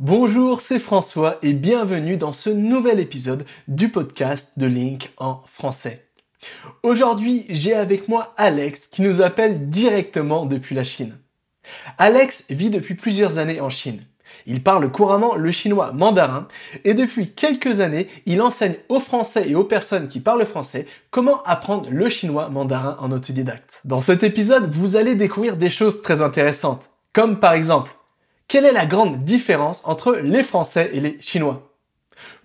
Bonjour, c'est François et bienvenue dans ce nouvel épisode du podcast de Link en français. Aujourd'hui, j'ai avec moi Alex qui nous appelle directement depuis la Chine. Alex vit depuis plusieurs années en Chine. Il parle couramment le chinois mandarin et depuis quelques années, il enseigne aux Français et aux personnes qui parlent français comment apprendre le chinois mandarin en autodidacte. Dans cet épisode, vous allez découvrir des choses très intéressantes, comme par exemple quelle est la grande différence entre les Français et les Chinois?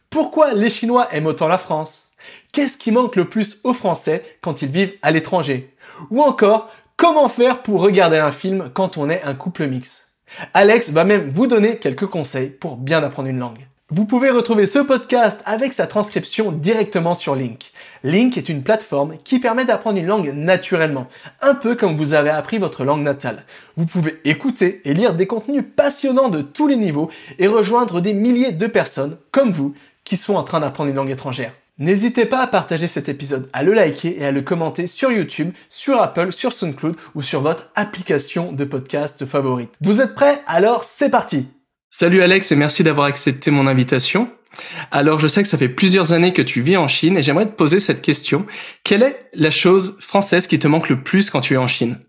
Pourquoi les Chinois aiment autant la France? Qu'est-ce qui manque le plus aux Français quand ils vivent à l'étranger? Ou encore, comment faire pour regarder un film quand on est un couple mix Alex va même vous donner quelques conseils pour bien apprendre une langue. Vous pouvez retrouver ce podcast avec sa transcription directement sur Link. Link est une plateforme qui permet d'apprendre une langue naturellement, un peu comme vous avez appris votre langue natale. Vous pouvez écouter et lire des contenus passionnants de tous les niveaux et rejoindre des milliers de personnes comme vous qui sont en train d'apprendre une langue étrangère. N'hésitez pas à partager cet épisode, à le liker et à le commenter sur YouTube, sur Apple, sur SoundCloud ou sur votre application de podcast favorite. Vous êtes prêts? Alors c'est parti Salut Alex et merci d'avoir accepté mon invitation. Alors je sais que ça fait plusieurs années que tu vis en Chine et j'aimerais te poser cette question. Quelle est la chose française qui te manque le plus quand tu es en Chine?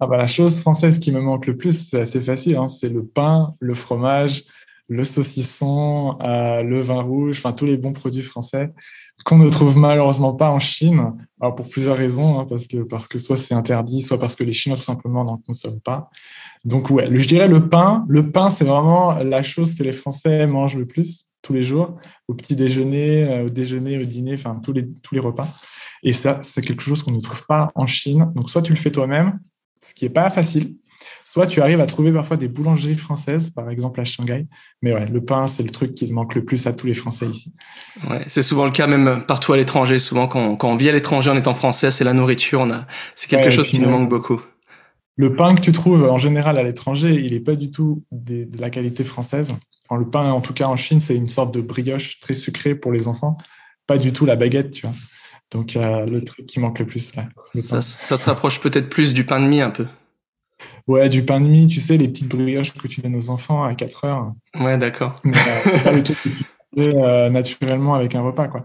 Ah bah, La chose française qui me manque le plus, c'est assez facile, hein. c'est le pain, le fromage, le saucisson, euh, le vin rouge, enfin tous les bons produits français qu'on ne trouve malheureusement pas en Chine, alors pour plusieurs raisons, hein, parce, que, parce que soit c'est interdit, soit parce que les Chinois tout simplement n'en consomment pas. Donc ouais, je dirais le pain. Le pain, c'est vraiment la chose que les Français mangent le plus tous les jours, au petit déjeuner, euh, au déjeuner, au dîner, enfin tous les, tous les repas. Et ça, c'est quelque chose qu'on ne trouve pas en Chine. Donc soit tu le fais toi-même, ce qui n'est pas facile, soit tu arrives à trouver parfois des boulangeries françaises, par exemple à Shanghai. Mais ouais, le pain, c'est le truc qui manque le plus à tous les Français ici. Ouais, c'est souvent le cas même partout à l'étranger. Souvent, quand, quand on vit à l'étranger en étant français, c'est la nourriture. On a, c'est quelque chose qui nous manque beaucoup. Le pain que tu trouves en général à l'étranger, il n'est pas du tout de la qualité française. le pain, en tout cas en Chine, c'est une sorte de brioche très sucrée pour les enfants, pas du tout la baguette, tu vois. Donc euh, le truc qui manque le plus. ça, ça, se rapproche peut-être plus du pain de mie un peu. Ouais, du pain de mie, tu sais, les petites brioches que tu donnes aux enfants à 4 heures. Ouais, d'accord. Euh, c'est pas le truc que tu fais euh, naturellement avec un repas, quoi.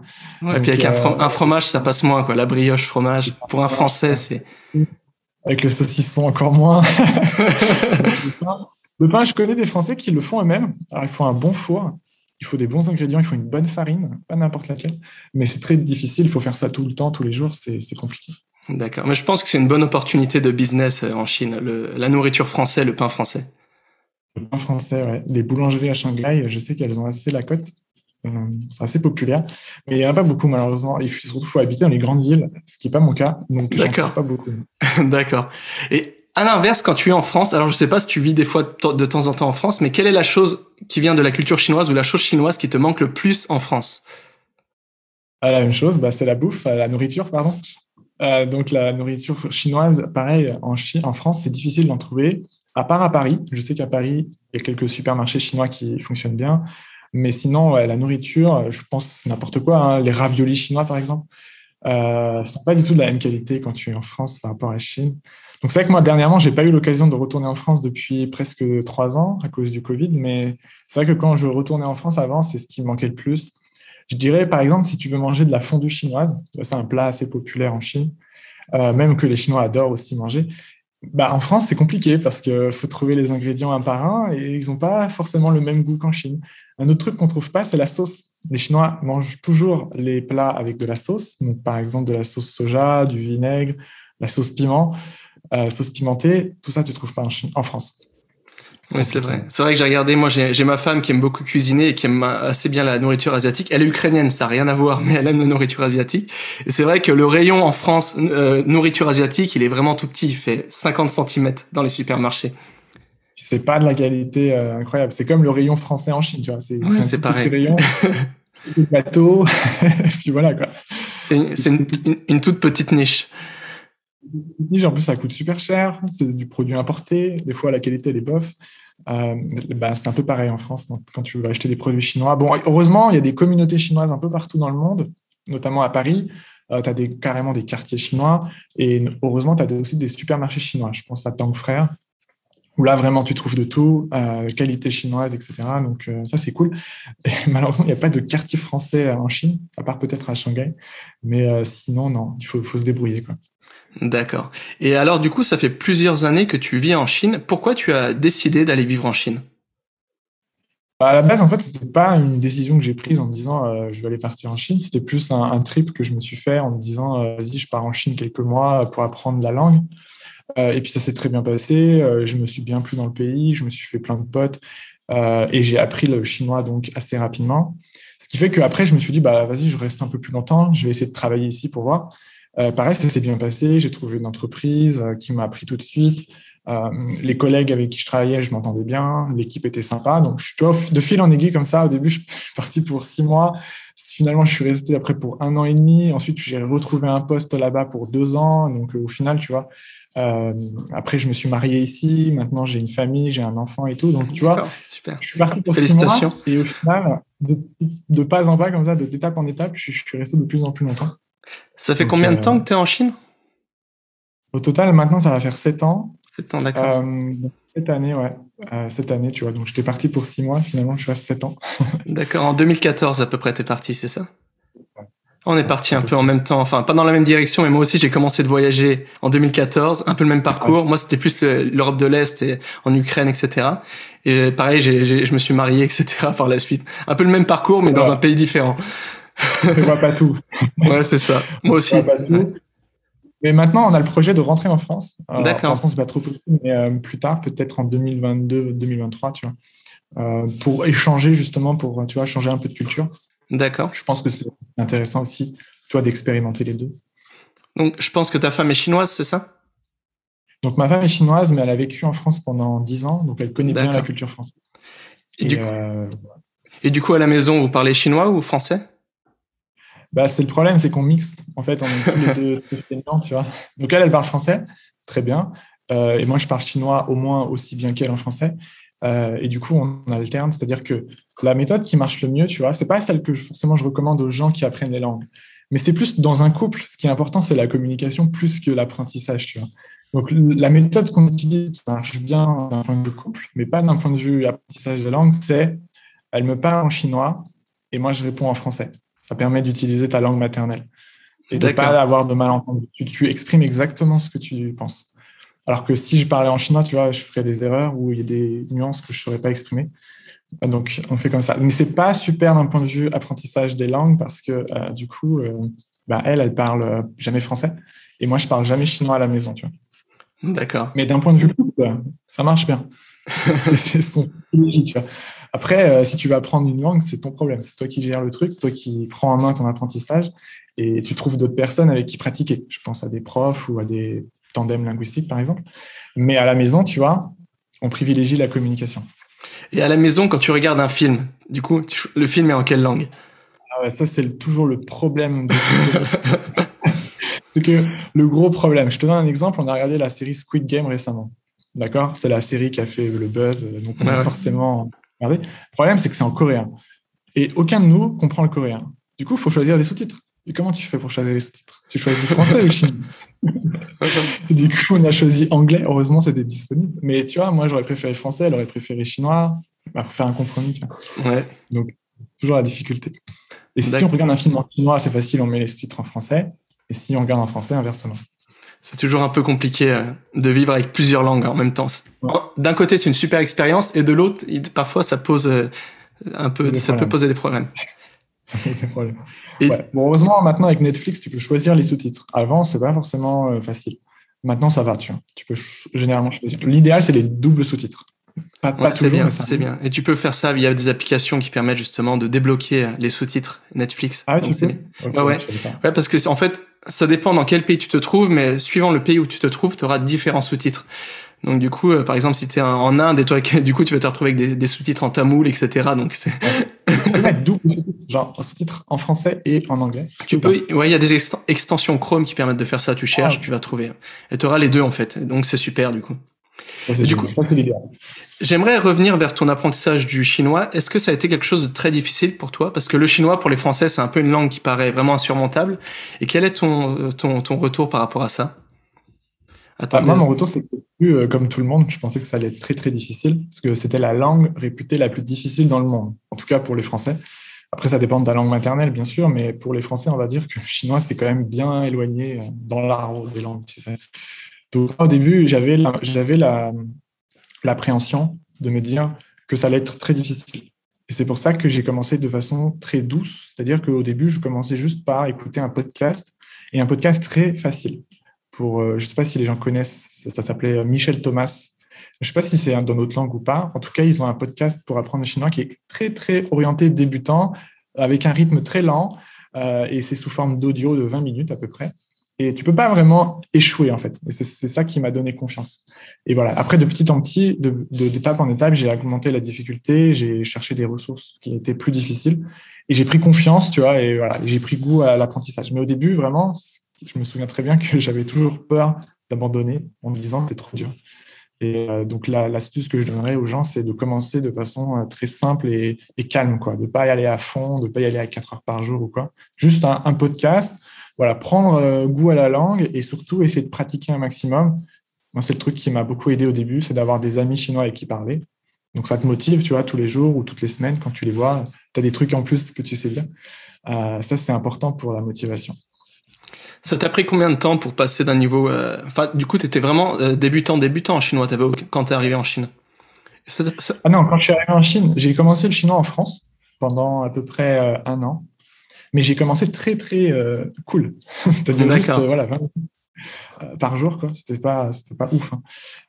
et puis avec un, fromage, ça passe moins, quoi. La brioche, fromage, pour un Français, c'est avec le saucisson encore moins. le, pain, je connais des Français qui le font eux-mêmes. Alors, il faut un bon four, il faut des bons ingrédients, il faut une bonne farine, pas n'importe laquelle. Mais c'est très difficile, il faut faire ça tout le temps, tous les jours, c'est compliqué. D'accord. Mais je pense que c'est une bonne opportunité de business euh, en Chine, la nourriture française, le pain français. Le pain français, ouais. Les boulangeries à Shanghai, je sais qu'elles ont assez la cote. Euh, c'est assez populaire. Mais il n'y en a pas beaucoup, malheureusement. Il faut, surtout, faut habiter dans les grandes villes, ce qui n'est pas mon cas. Donc, D'accord. pas beaucoup. D'accord. Et à l'inverse, quand tu es en France, alors je ne sais pas si tu vis des fois de temps en temps en France, mais quelle est la chose qui vient de la culture chinoise ou la chose chinoise qui te manque le plus en France? Ah, La même chose, bah, c'est la bouffe, la nourriture, pardon. Euh, donc la nourriture chinoise, pareil, en, France, c'est difficile d'en trouver, à part à Paris. Je sais qu'à Paris, il y a quelques supermarchés chinois qui fonctionnent bien. Mais sinon, la nourriture, je pense n'importe quoi. Hein. Les raviolis chinois, par exemple, euh, sont pas du tout de la même qualité quand tu es en France par rapport à la Chine. Donc c'est vrai que moi, dernièrement, j'ai pas eu l'occasion de retourner en France depuis presque trois ans à cause du Covid. Mais c'est vrai que quand je retournais en France avant, c'est ce qui me manquait le plus. Je dirais, par exemple, si tu veux manger de la fondue chinoise, c'est un plat assez populaire en Chine, euh, même que les Chinois adorent aussi manger. Bah, en France, c'est compliqué parce qu'il faut trouver les ingrédients un par un et ils n'ont pas forcément le même goût qu'en Chine. Un autre truc qu'on trouve pas, c'est la sauce. Les Chinois mangent toujours les plats avec de la sauce, donc par exemple de la sauce soja, du vinaigre, la sauce piment, euh, sauce pimentée. Tout ça, tu trouves pas en France. Oui, c'est vrai. C'est vrai que j'ai regardé. Moi, j'ai ma femme qui aime beaucoup cuisiner et qui aime assez bien la nourriture asiatique. Elle est ukrainienne, ça n'a rien à voir, mais elle aime la nourriture asiatique. Et c'est vrai que le rayon en France euh, nourriture asiatique, il est vraiment tout petit. Il fait 50 cm dans les supermarchés c'est pas de la qualité euh, incroyable. C'est comme le rayon français en Chine, tu vois. C'est c'est pareil. Petit rayon, bateau, puis voilà quoi. C'est une, une, toute petite niche. En plus, ça coûte super cher. C'est du produit importé. Des fois, la qualité, elle est bof. Euh, bah, c'est un peu pareil en France quand tu veux acheter des produits chinois. Bon, heureusement, il y a des communautés chinoises un peu partout dans le monde, notamment à Paris. Euh, tu as carrément des quartiers chinois et heureusement, tu as aussi des supermarchés chinois. Je pense à Tang Frère où là vraiment tu trouves de tout, euh, qualité chinoise, etc. Donc euh, ça c'est cool. Malheureusement, il n'y a pas de quartier français en Chine, à part peut-être à Shanghai. Mais sinon, non, il faut, faut se débrouiller. quoi. D'accord. Et alors du coup, ça fait plusieurs années que tu vis en Chine. Pourquoi tu as décidé d'aller vivre en Chine? Bah, à la base, en fait, c'était pas une décision que j'ai prise en me disant euh, je vais aller partir en Chine. C'était plus un, trip que je me suis fait en me disant euh, vas-y, je pars en Chine quelques mois pour apprendre la langue. Euh, et puis ça s'est très bien passé. Je me suis bien plu dans le pays. Je me suis fait plein de potes et j'ai appris le chinois donc assez rapidement. Ce qui fait qu'après, je me suis dit bah vas-y, je reste un peu plus longtemps. Je vais essayer de travailler ici pour voir. Pareil, ça s'est bien passé. J'ai trouvé une entreprise qui m'a appris tout de suite. Euh, les collègues avec qui je travaillais, je m'entendais bien, l'équipe était sympa. Donc, je suis de fil en aiguille comme ça. Au début, je suis parti pour six mois. Finalement, je suis resté après pour un an et demi. Ensuite, j'ai retrouvé un poste là-bas pour deux ans. Donc, au final, tu vois, euh, après, je me suis marié ici. Maintenant, j'ai une famille, j'ai un enfant et tout. Donc, tu vois, super. je suis parti pour six mois. Et au final, de, de, pas en pas comme ça, d'étape en étape, je, je, suis resté de plus en plus longtemps. Ça fait donc, combien de temps que tu es en Chine? Au total, maintenant, ça va faire sept ans. Sept ans, d'accord. Euh, cette année, ouais. Euh, cette année, tu vois. Donc, j'étais parti pour six mois. Finalement, je suis à sept ans. d'accord. En 2014, à peu près, t'es parti, c'est ça? On est parti un peu en même temps, enfin pas dans la même direction, mais moi aussi j'ai commencé de voyager en 2014, un peu le même parcours. Moi c'était plus l'Europe de l'Est et en Ukraine, etc. Et pareil, j'ai, je me suis marié, etc. par la suite. Un peu le même parcours, mais ouais. dans un pays différent. Je vois pas tout. ouais, c'est ça. Moi aussi. Mais maintenant, on a le projet de rentrer en France. D'accord. Pour l'instant, c'est pas trop possible, mais euh, plus tard, peut-être en 2022, 2023, tu vois, euh, pour échanger justement, pour tu vois, changer un peu de culture. D'accord. Je pense que c'est intéressant aussi, tu vois, d'expérimenter les deux. Donc, je pense que ta femme est chinoise, c'est ça? Donc, ma femme est chinoise, mais elle a vécu en France pendant 10 ans, donc elle connaît bien la culture française. Et, et, du coup, euh... et du coup, à la maison, vous parlez chinois ou français? Bah, c'est le problème, c'est qu'on mixte. En fait, on est tous les deux feignants, tu vois. Donc elle, elle parle français, très bien. Euh, et moi, je parle chinois au moins aussi bien qu'elle en français. Euh, et du coup, on alterne. C'est-à-dire que la méthode qui marche le mieux, tu vois, c'est pas celle que je, forcément je recommande aux gens qui apprennent les langues. Mais c'est plus dans un couple. Ce qui est important, c'est la communication plus que l'apprentissage, tu vois. Donc la méthode qu'on utilise qui marche bien d'un point de vue couple, mais pas d'un point de vue apprentissage de langue, c'est elle me parle en chinois et moi je réponds en français. Ça permet d'utiliser ta langue maternelle et de ne pas avoir de malentendu. Tu, tu, exprimes exactement ce que tu penses. Alors que si je parlais en chinois, tu vois, je ferais des erreurs ou il y a des nuances que je ne saurais pas exprimer. Donc, on fait comme ça. Mais c'est pas super d'un point de vue apprentissage des langues parce que euh, du coup, euh, bah, elle, elle parle jamais français et moi, je parle jamais chinois à la maison, tu vois. D'accord. Mais d'un point de vue ça marche bien. c'est ce qu'on dit, tu vois. Après, euh, si tu vas apprendre une langue, c'est ton problème. C'est toi qui gères le truc, c'est toi qui prends en main ton apprentissage et tu trouves d'autres personnes avec qui pratiquer. Je pense à des profs ou à des tandems linguistiques, par exemple. Mais à la maison, tu vois, on privilégie la communication. Et à la maison, quand tu regardes un film, du coup, tu, le film est en quelle langue? Ah ouais, Ça, c'est toujours le problème. c'est que le gros problème, je te donne un exemple, on a regardé la série Squid Game récemment. D'accord? C'est la série qui a fait le buzz, donc on a ouais. forcément Le problème, c'est que c'est en coréen. Et aucun de nous comprend le coréen. Du coup, il faut choisir des sous-titres. Et comment tu fais pour choisir les sous-titres? Tu choisis français ou chinois? Du coup, on a choisi anglais. Heureusement, c'était disponible. Mais tu vois, moi, j'aurais préféré français, elle aurait préféré chinois. Il bah, faut faire un compromis. Tu vois. Ouais. Donc, toujours la difficulté. Et si on regarde un film en chinois, c'est facile, on met les sous-titres en français. Et si on regarde en français, inversement. C'est toujours un peu compliqué euh, de vivre avec plusieurs langues en même temps. D'un côté, c'est une super expérience, et de l'autre, parfois, ça pose euh, un peu, ça peut poser des problèmes. Et... Ouais. Bon, heureusement, maintenant avec Netflix, tu peux choisir les sous-titres. Avant, c'est pas forcément euh, facile. Maintenant, ça va, tu vois. Tu peux généralement choisir. L'idéal, c'est les doubles sous-titres. Pas, pas ouais, c'est bien, c'est bien. Et tu peux faire ça via des applications qui permettent justement de débloquer les sous-titres Netflix. Ah, Donc, tu okay, ouais, ouais. ouais, parce que en fait, ça dépend dans quel pays tu te trouves, mais suivant le pays où tu te trouves, tu auras différents sous-titres. Donc du coup, euh, par exemple, si tu es en Inde et toi, du coup, tu vas te retrouver avec des, des sous-titres en tamoul, etc. Donc c'est genre sous-titres en français et en anglais. Tu peux, ouais, il y a des extensions Chrome qui permettent de faire ça. Tu cherches, ah, tu vas trouver. Et tu auras les deux en fait. Donc c'est super du coup. Ça, du coup, ça, c'est l'idéal. J'aimerais revenir vers ton apprentissage du chinois. Est-ce que ça a été quelque chose de très difficile pour toi? Parce que le chinois, pour les Français, c'est un peu une langue qui paraît vraiment insurmontable. Et quel est ton, ton, ton retour par rapport à ça? Attends, moi, mon retour, c'est que comme tout le monde, je pensais que ça allait être très, très difficile, parce que c'était la langue réputée la plus difficile dans le monde, en tout cas pour les Français. Après, ça dépend de ta langue maternelle, bien sûr, mais pour les Français, on va dire que le chinois, c'est quand même bien éloigné dans l'arbre des langues, tu sais. Au début, j'avais l'appréhension de me dire que ça allait être très difficile. Et c'est pour ça que j'ai commencé de façon très douce. C'est-à-dire qu'au début, je commençais juste par écouter un podcast et un podcast très facile. Pour, euh, je ne sais pas si les gens connaissent, ça, s'appelait Michel Thomas. Je ne sais pas si c'est dans notre langue ou pas. En tout cas, ils ont un podcast pour apprendre le chinois qui est très, très orienté débutant, avec un rythme très lent. Euh, et c'est sous forme d'audio de 20 minutes à peu près. Et tu peux pas vraiment échouer, en fait. Et c'est ça qui m'a donné confiance. Et voilà. Après, de petit en petit, d'étape en étape, j'ai augmenté la difficulté, j'ai cherché des ressources qui étaient plus difficiles. Et j'ai pris confiance, tu vois, et voilà, j'ai pris goût à l'apprentissage. Mais au début, vraiment, je me souviens très bien que j'avais toujours peur d'abandonner en me disant c'est trop dur. Et euh, donc, l'astuce que je donnerais aux gens, c'est de commencer de façon euh, très simple et, calme, quoi. De pas y aller à fond, de ne pas y aller à 4 heures par jour ou quoi. Juste un podcast voilà, prendre euh, goût à la langue et surtout essayer de pratiquer un maximum. Moi, c'est le truc qui m'a beaucoup aidé au début, c'est d'avoir des amis chinois avec qui parler. Donc, ça te motive, tu vois, tous les jours ou toutes les semaines, quand tu les vois, tu as des trucs en plus que tu sais bien. Euh, ça, c'est important pour la motivation. Ça t'a pris combien de temps pour passer d'un niveau. Euh, du coup, tu étais vraiment débutant, débutant en chinois avais... quand tu es arrivé en Chine? Ah non, quand je suis arrivé en Chine, j'ai commencé le chinois en France pendant à peu près un an. Mais j'ai commencé très, très euh, cool. C'est-à-dire juste euh, voilà, 20 euh, par jour. quoi. C'était pas, c'était pas ouf. Hein.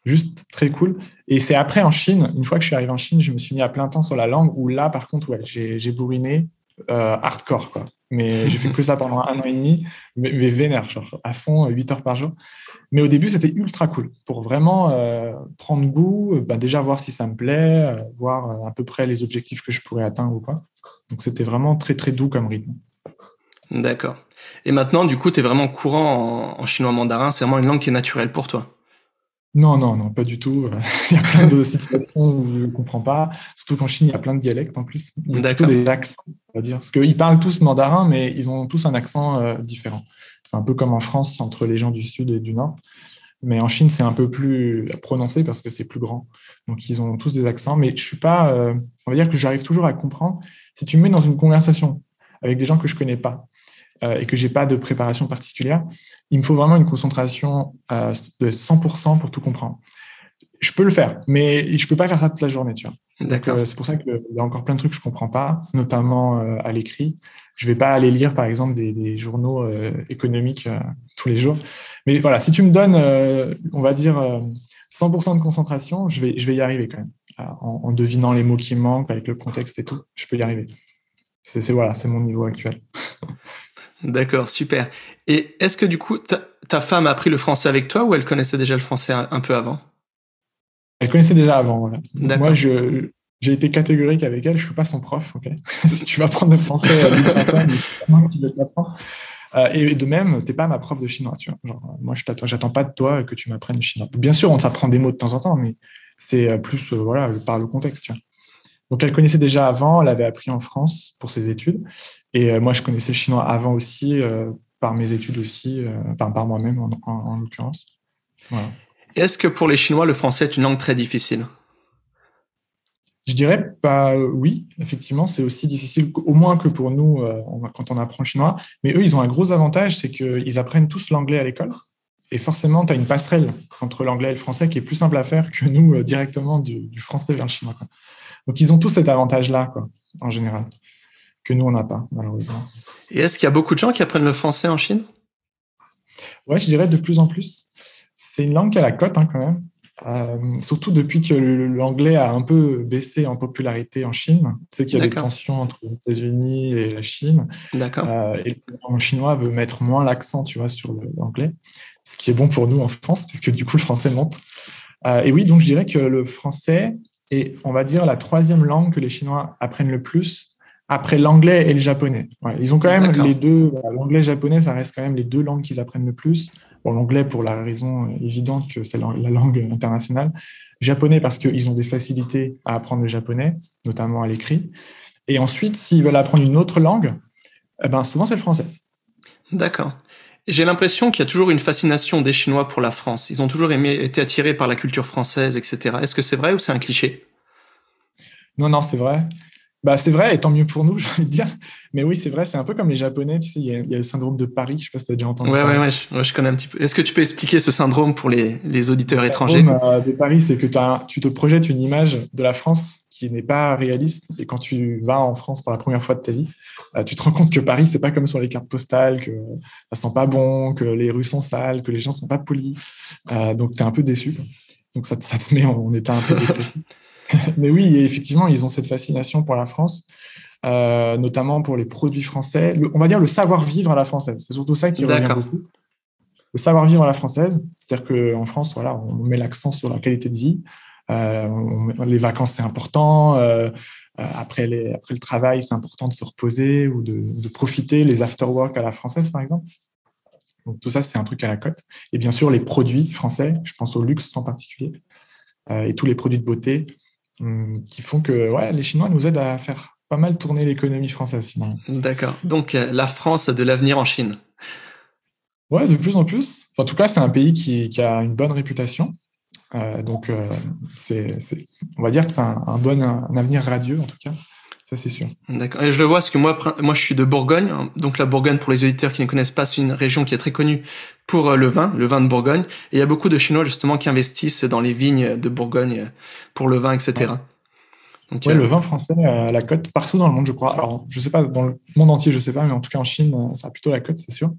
Juste très cool. Et c'est après en Chine, une fois que je suis arrivé en Chine, je me suis mis à plein temps sur la langue où là, par contre, ouais, j'ai, bourriné hardcore. Quoi. Mais j'ai fait que ça pendant un an et demi, mais, vénère, genre à fond, 8 heures par jour. Mais au début, c'était ultra cool pour vraiment prendre goût, bah, déjà voir si ça me plaît, voir à peu près les objectifs que je pourrais atteindre ou quoi. Donc c'était vraiment très très doux comme rythme. D'accord. Et maintenant, du coup, tu es vraiment courant en, chinois mandarin. C'est vraiment une langue qui est naturelle pour toi? Non, non, non, pas du tout. il y a plein de situations où je ne comprends pas. Surtout qu'en Chine, il y a plein de dialectes en plus. Il y a des accents, on va dire. Parce qu'ils parlent tous mandarin, mais ils ont tous un accent euh, différent. C'est un peu comme en France entre les gens du sud et du nord. Mais en Chine, c'est un peu plus prononcé parce que c'est plus grand. Donc, ils ont tous des accents. Mais je suis pas. Euh, on va dire que j'arrive toujours à comprendre. Si tu me mets dans une conversation avec des gens que je connais pas, euh, et que j'ai pas de préparation particulière, il me faut vraiment une concentration euh, de 100% pour tout comprendre. Je peux le faire, mais je peux pas faire ça toute la journée, tu vois. D'accord. Euh, c'est pour ça qu'il y a encore plein de trucs que je comprends pas, notamment à l'écrit. Je vais pas aller lire, par exemple, des, journaux économiques tous les jours. Mais voilà, si tu me donnes, on va dire, 100% de concentration, je vais, je vais y arriver quand même. En, en, devinant les mots qui manquent, avec le contexte et tout, je peux y arriver. C'est voilà, c'est mon niveau actuel. D'accord, super. Et est-ce que du coup, ta, femme a appris le français avec toi ou elle connaissait déjà le français un, peu avant? Elle connaissait déjà avant, voilà. Moi, je, j'ai été catégorique avec elle, je ne suis pas son prof, ok Si tu vas apprendre le français, t'apprendre. Euh, et de même, tu n'es pas ma prof de chinois, tu vois. Genre, moi, je j'attends pas de toi que tu m'apprennes le chinois. Bien sûr, on t'apprend des mots de temps en temps, mais c'est plus, euh, voilà, par le contexte, tu vois. Donc, elle connaissait déjà avant, elle avait appris en France pour ses études. Et euh, moi, je connaissais le chinois avant aussi, euh, par mes études aussi, euh, par moi-même en, l'occurrence. Est-ce que pour les Chinois, le français est une langue très difficile? Je dirais pas oui, effectivement, c'est aussi difficile, au moins que pour nous quand on apprend le chinois. Mais eux, ils ont un gros avantage, c'est qu'ils apprennent tous l'anglais à l'école. Et forcément, tu as une passerelle entre l'anglais et le français qui est plus simple à faire que nous, directement du, français vers le chinois. Donc, ils ont tous cet avantage-là, quoi, en général, que nous, on n'a pas, malheureusement. Et est-ce qu'il y a beaucoup de gens qui apprennent le français en Chine? Ouais, je dirais de plus en plus. C'est une langue qui a la cote, hein, quand même. Euh, surtout depuis que l'anglais a un peu baissé en popularité en Chine. Tu sais qu'il y a des tensions entre les États-Unis et la Chine. D'accord. Euh, et le chinois veut mettre moins l'accent, tu vois, sur l'anglais, ce qui est bon pour nous en France, puisque du coup le français monte. Euh, et oui, donc je dirais que le français et on va dire la troisième langue que les Chinois apprennent le plus après l'anglais et le japonais. ils ont quand même les deux, l'anglais et le japonais, ça reste quand même les deux langues qu'ils apprennent le plus. Bon, l'anglais pour la raison évidente que c'est la langue internationale. Japonais parce qu'ils ont des facilités à apprendre le japonais, notamment à l'écrit. Et ensuite, s'ils veulent apprendre une autre langue, eh ben, souvent c'est le français. D'accord. J'ai l'impression qu'il y a toujours une fascination des Chinois pour la France. Ils ont toujours aimé, été attirés par la culture française, etc. Est-ce que c'est vrai ou c'est un cliché? Non, non, c'est vrai. Bah, c'est vrai, et tant mieux pour nous, j'ai envie de dire. Mais oui, c'est vrai, c'est un peu comme les Japonais, tu sais, il y, a, le syndrome de Paris, je sais pas si tu as déjà entendu. Ouais, ouais, ouais, je, connais un petit peu. Est-ce que tu peux expliquer ce syndrome pour les, les auditeurs le étrangers? syndrome euh, de Paris, c'est que tu te projettes une image de la France qui n'est pas réaliste, et quand tu vas en France pour la première fois de ta vie, euh, tu te rends compte que Paris, c'est pas comme sur les cartes postales, que ça sent pas bon, que les rues sont sales, que les gens sont pas polis. Euh, donc, tu es un peu déçu. Donc, ça, ça, te met en, état un peu dépressif. Mais oui, effectivement, ils ont cette fascination pour la France. Euh, notamment pour les produits français. on va dire le savoir-vivre à la française. C'est surtout ça qui revient beaucoup. Le savoir-vivre à la française, c'est-à-dire qu'en France, voilà, on met l'accent sur la qualité de vie. Euh, les vacances, c'est important. Euh, après, les, après le travail, c'est important de se reposer ou de, de profiter. Les after-work à la française, par exemple. Donc, tout ça, c'est un truc à la cote. Et bien sûr, les produits français, je pense au luxe en particulier, et tous les produits de beauté hum, qui font que ouais, les Chinois nous aident à faire pas mal tourné l'économie française finalement. D'accord. Donc euh, la France a de l'avenir en Chine. Ouais, de plus en plus. en tout cas, c'est un pays qui, a une bonne réputation. Euh, donc, euh, c'est, on va dire que c'est un, bon avenir radieux, en tout cas. Ça, c'est sûr. D'accord. Et je le vois parce que moi, moi, je suis de Bourgogne. Donc, la Bourgogne, pour les auditeurs qui ne connaissent pas, c'est une région qui est très connue pour le vin, le vin de Bourgogne. Et il y a beaucoup de Chinois, justement, qui investissent dans les vignes de Bourgogne pour le vin, etc. Oui, le vin français a la cote partout dans le monde, je crois. Alors, je sais pas, dans le monde entier, je sais pas, mais en tout cas en Chine, euh, ça a plutôt la cote, c'est sûr.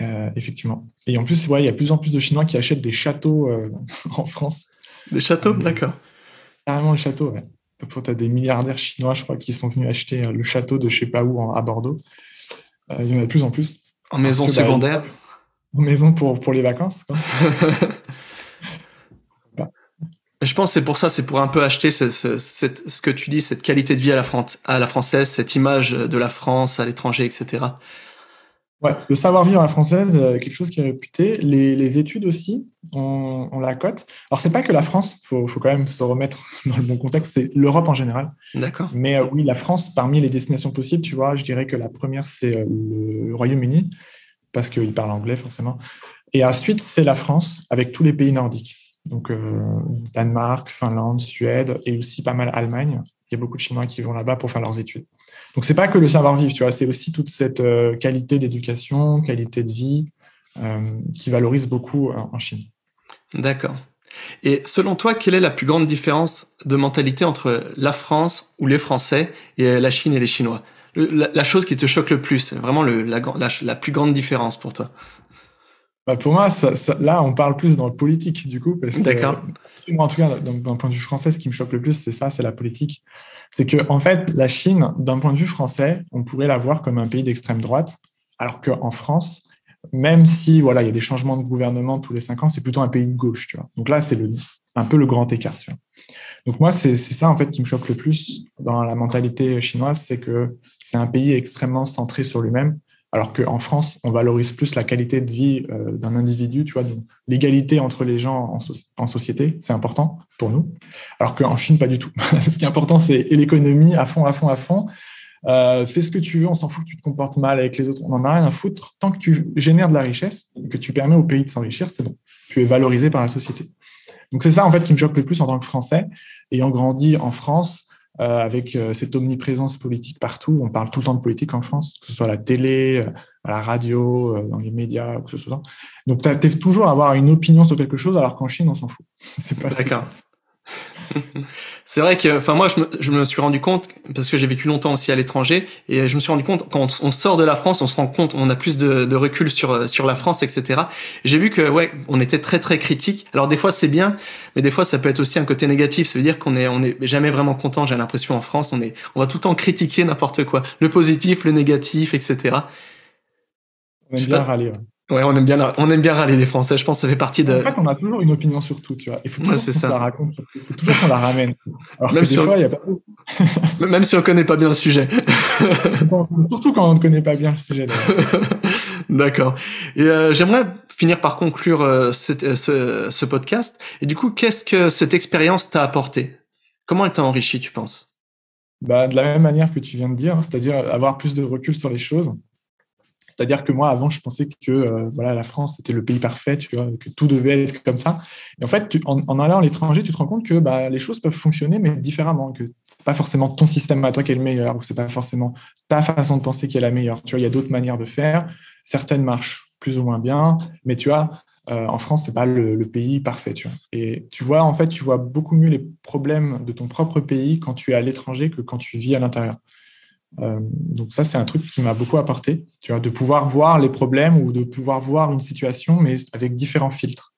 Euh, effectivement. Et en plus, ouais, il y a de plus en plus de Chinois qui achètent des châteaux euh, en France. Des châteaux, d'accord. Carrément les châteaux, ouais. Tu as des milliardaires chinois, je crois, qui sont venus acheter le château de je sais pas où à Bordeaux. il y en a de plus en plus. En maison bah, secondaire En maison pour, pour les vacances. Quoi. Je pense que c'est pour ça, c'est pour un peu acheter ce, ce, ce, que tu dis, cette qualité de vie à la, à la française, cette image de la France à l'étranger, etc. Ouais, le savoir-vivre à la française, euh, quelque chose qui est réputé. Les, les études aussi, on, la cote. Alors, c'est pas que la France, il faut, faut, quand même se remettre dans le bon contexte, c'est l'Europe en général. D'accord. Mais euh, oui, la France, parmi les destinations possibles, tu vois, je dirais que la première, c'est euh, le Royaume-Uni, parce qu'il parle anglais forcément. Et ensuite, c'est la France, avec tous les pays nordiques donc euh, Danemark, Finlande, Suède et aussi pas mal Allemagne. Il y a beaucoup de Chinois qui vont là-bas pour faire leurs études. Donc c'est pas que le savoir-vivre, tu vois, c'est aussi toute cette euh, qualité d'éducation, qualité de vie euh, qui valorise beaucoup en Chine. D'accord. Et selon toi, quelle est la plus grande différence de mentalité entre la France ou les Français et la Chine et les Chinois? La, chose qui te choque le plus, vraiment la plus grande différence pour toi? Bah pour moi, ça, là, on parle plus dans le politique, du coup. D'accord. Moi, en tout cas, d'un point de vue français, ce qui me choque le plus, c'est ça, c'est la politique. C'est que, en fait, la Chine, d'un point de vue français, on pourrait la voir comme un pays d'extrême droite, alors qu'en France, même si, voilà, il y a des changements de gouvernement tous les cinq ans, c'est plutôt un pays de gauche, tu vois. Donc là, c'est un peu le grand écart, tu vois. Donc moi, c'est ça, en fait, qui me choque le plus dans la mentalité chinoise, c'est que c'est un pays extrêmement centré sur lui-même alors qu'en France, on valorise plus la qualité de vie euh, d'un individu, tu vois, l'égalité entre les gens en, société, c'est important pour nous. Alors qu'en Chine, pas du tout. ce qui est important, c'est l'économie à fond, à fond, à fond. Euh, fais ce que tu veux, on s'en fout que tu te comportes mal avec les autres, on n'en a rien à foutre. Tant que tu génères de la richesse que tu permets au pays de s'enrichir, c'est bon. Tu es valorisé par la société. Donc c'est ça en fait qui me choque le plus en tant que Français, ayant grandi en France, avec euh, cette omniprésence politique partout. On parle tout le temps de politique en France, que ce soit à la télé, euh, à la radio, dans les médias, que ce soit. Donc, tu as toujours à avoir une opinion sur quelque chose, alors qu'en Chine, on s'en fout. C'est pas D'accord. c'est vrai que, enfin moi, je me, je me, suis rendu compte parce que j'ai vécu longtemps aussi à l'étranger et je me suis rendu compte quand on sort de la France, on se rend compte, on a plus de, de recul sur sur la France, etc. J'ai vu que ouais, on était très très critique. Alors des fois c'est bien, mais des fois ça peut être aussi un côté négatif. Ça veut dire qu'on est on est jamais vraiment content. J'ai l'impression en France, on est on va tout le temps critiquer n'importe quoi, le positif, le négatif, etc. On aime bien râler. Ouais, on aime bien, on aime bien râler les Français. Je pense que ça fait partie de. En fait, on a toujours une opinion sur tout, tu vois. Il faut toujours qu'on la raconte. Il faut toujours qu'on la ramène. Alors Même que si des fois, il y a pas. Même si on connaît pas bien le sujet. Surtout quand on ne connaît pas bien le sujet. D'accord. Et euh, j'aimerais finir par conclure euh, cette, ce, ce podcast. Et du coup, qu'est-ce que cette expérience t'a apporté? Comment elle t'a enrichi, tu penses? Bah, de la même manière que tu viens de dire, c'est-à-dire avoir plus de recul sur les choses C'est-à-dire que moi, avant, je pensais que euh, voilà, la France, c'était le pays parfait, tu vois, que tout devait être comme ça. Et en fait, en, allant à l'étranger, tu te rends compte que bah, les choses peuvent fonctionner, mais différemment, que c'est pas forcément ton système à toi qui est le meilleur, ou c'est pas forcément ta façon de penser qui est la meilleure. Tu vois, il y a d'autres manières de faire. Certaines marchent plus ou moins bien, mais tu vois, euh, en France, c'est pas le, le, pays parfait, tu vois. Et tu vois, en fait, tu vois beaucoup mieux les problèmes de ton propre pays quand tu es à l'étranger que quand tu vis à l'intérieur. Euh, donc ça, c'est un truc qui m'a beaucoup apporté, tu vois, de pouvoir voir les problèmes ou de pouvoir voir une situation, mais avec différents filtres.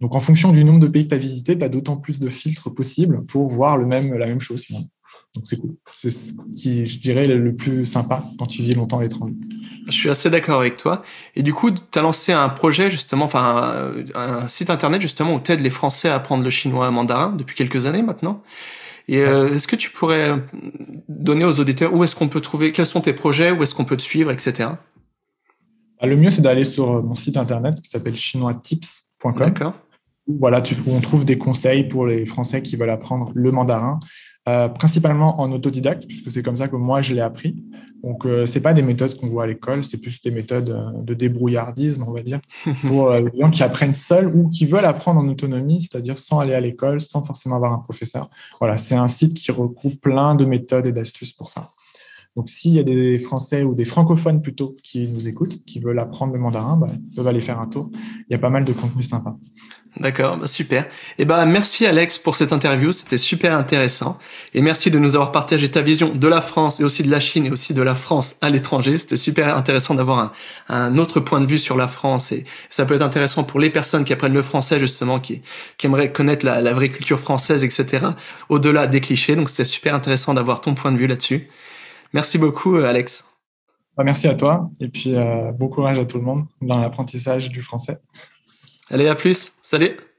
Donc en fonction du nombre de pays que tu as visité, tu as d'autant plus de filtres possibles pour voir le même, la même chose finalement. Donc c'est cool. C'est ce qui, je dirais, le plus sympa quand tu vis longtemps à l'étranger. Je suis assez d'accord avec toi. Et du coup, tu as lancé un projet, justement, enfin, un, site internet, justement, où tu aides les Français à apprendre le chinois mandarin depuis quelques années maintenant. Et euh, est-ce que tu pourrais donner aux auditeurs où est-ce qu'on peut trouver, quels sont tes projets, où est-ce qu'on peut te suivre, etc. Bah, le mieux, c'est d'aller sur mon site internet qui s'appelle chinoistips.com. D'accord. Voilà, tu, où on trouve des conseils pour les Français qui veulent apprendre le mandarin. Euh, principalement en autodidacte, puisque c'est comme ça que moi je l'ai appris. Donc, euh, c'est pas des méthodes qu'on voit à l'école, c'est plus des méthodes euh, de débrouillardisme, on va dire, pour les gens qui apprennent seuls ou qui veulent apprendre en autonomie, c'est-à-dire sans aller à l'école, sans forcément avoir un professeur. Voilà, c'est un site qui regroupe plein de méthodes et d'astuces pour ça. Donc, s'il y a des Français ou des francophones plutôt qui nous écoutent, qui veulent apprendre le mandarin, bah, ils peuvent aller faire un tour. Il y a pas mal de contenu sympa. D'accord, bah super. Eh ben merci Alex pour cette interview, c'était super intéressant. Et merci de nous avoir partagé ta vision de la France et aussi de la Chine et aussi de la France à l'étranger. C'était super intéressant d'avoir un, un, autre point de vue sur la France et ça peut être intéressant pour les personnes qui apprennent le français justement, qui, qui aimeraient connaître la, la vraie culture française, etc. Au-delà des clichés. Donc c'était super intéressant d'avoir ton point de vue là-dessus. Merci beaucoup euh, Alex. Bah, merci à toi et puis euh, bon courage à tout le monde dans l'apprentissage du français. Allez, à plus. Salut. Salut.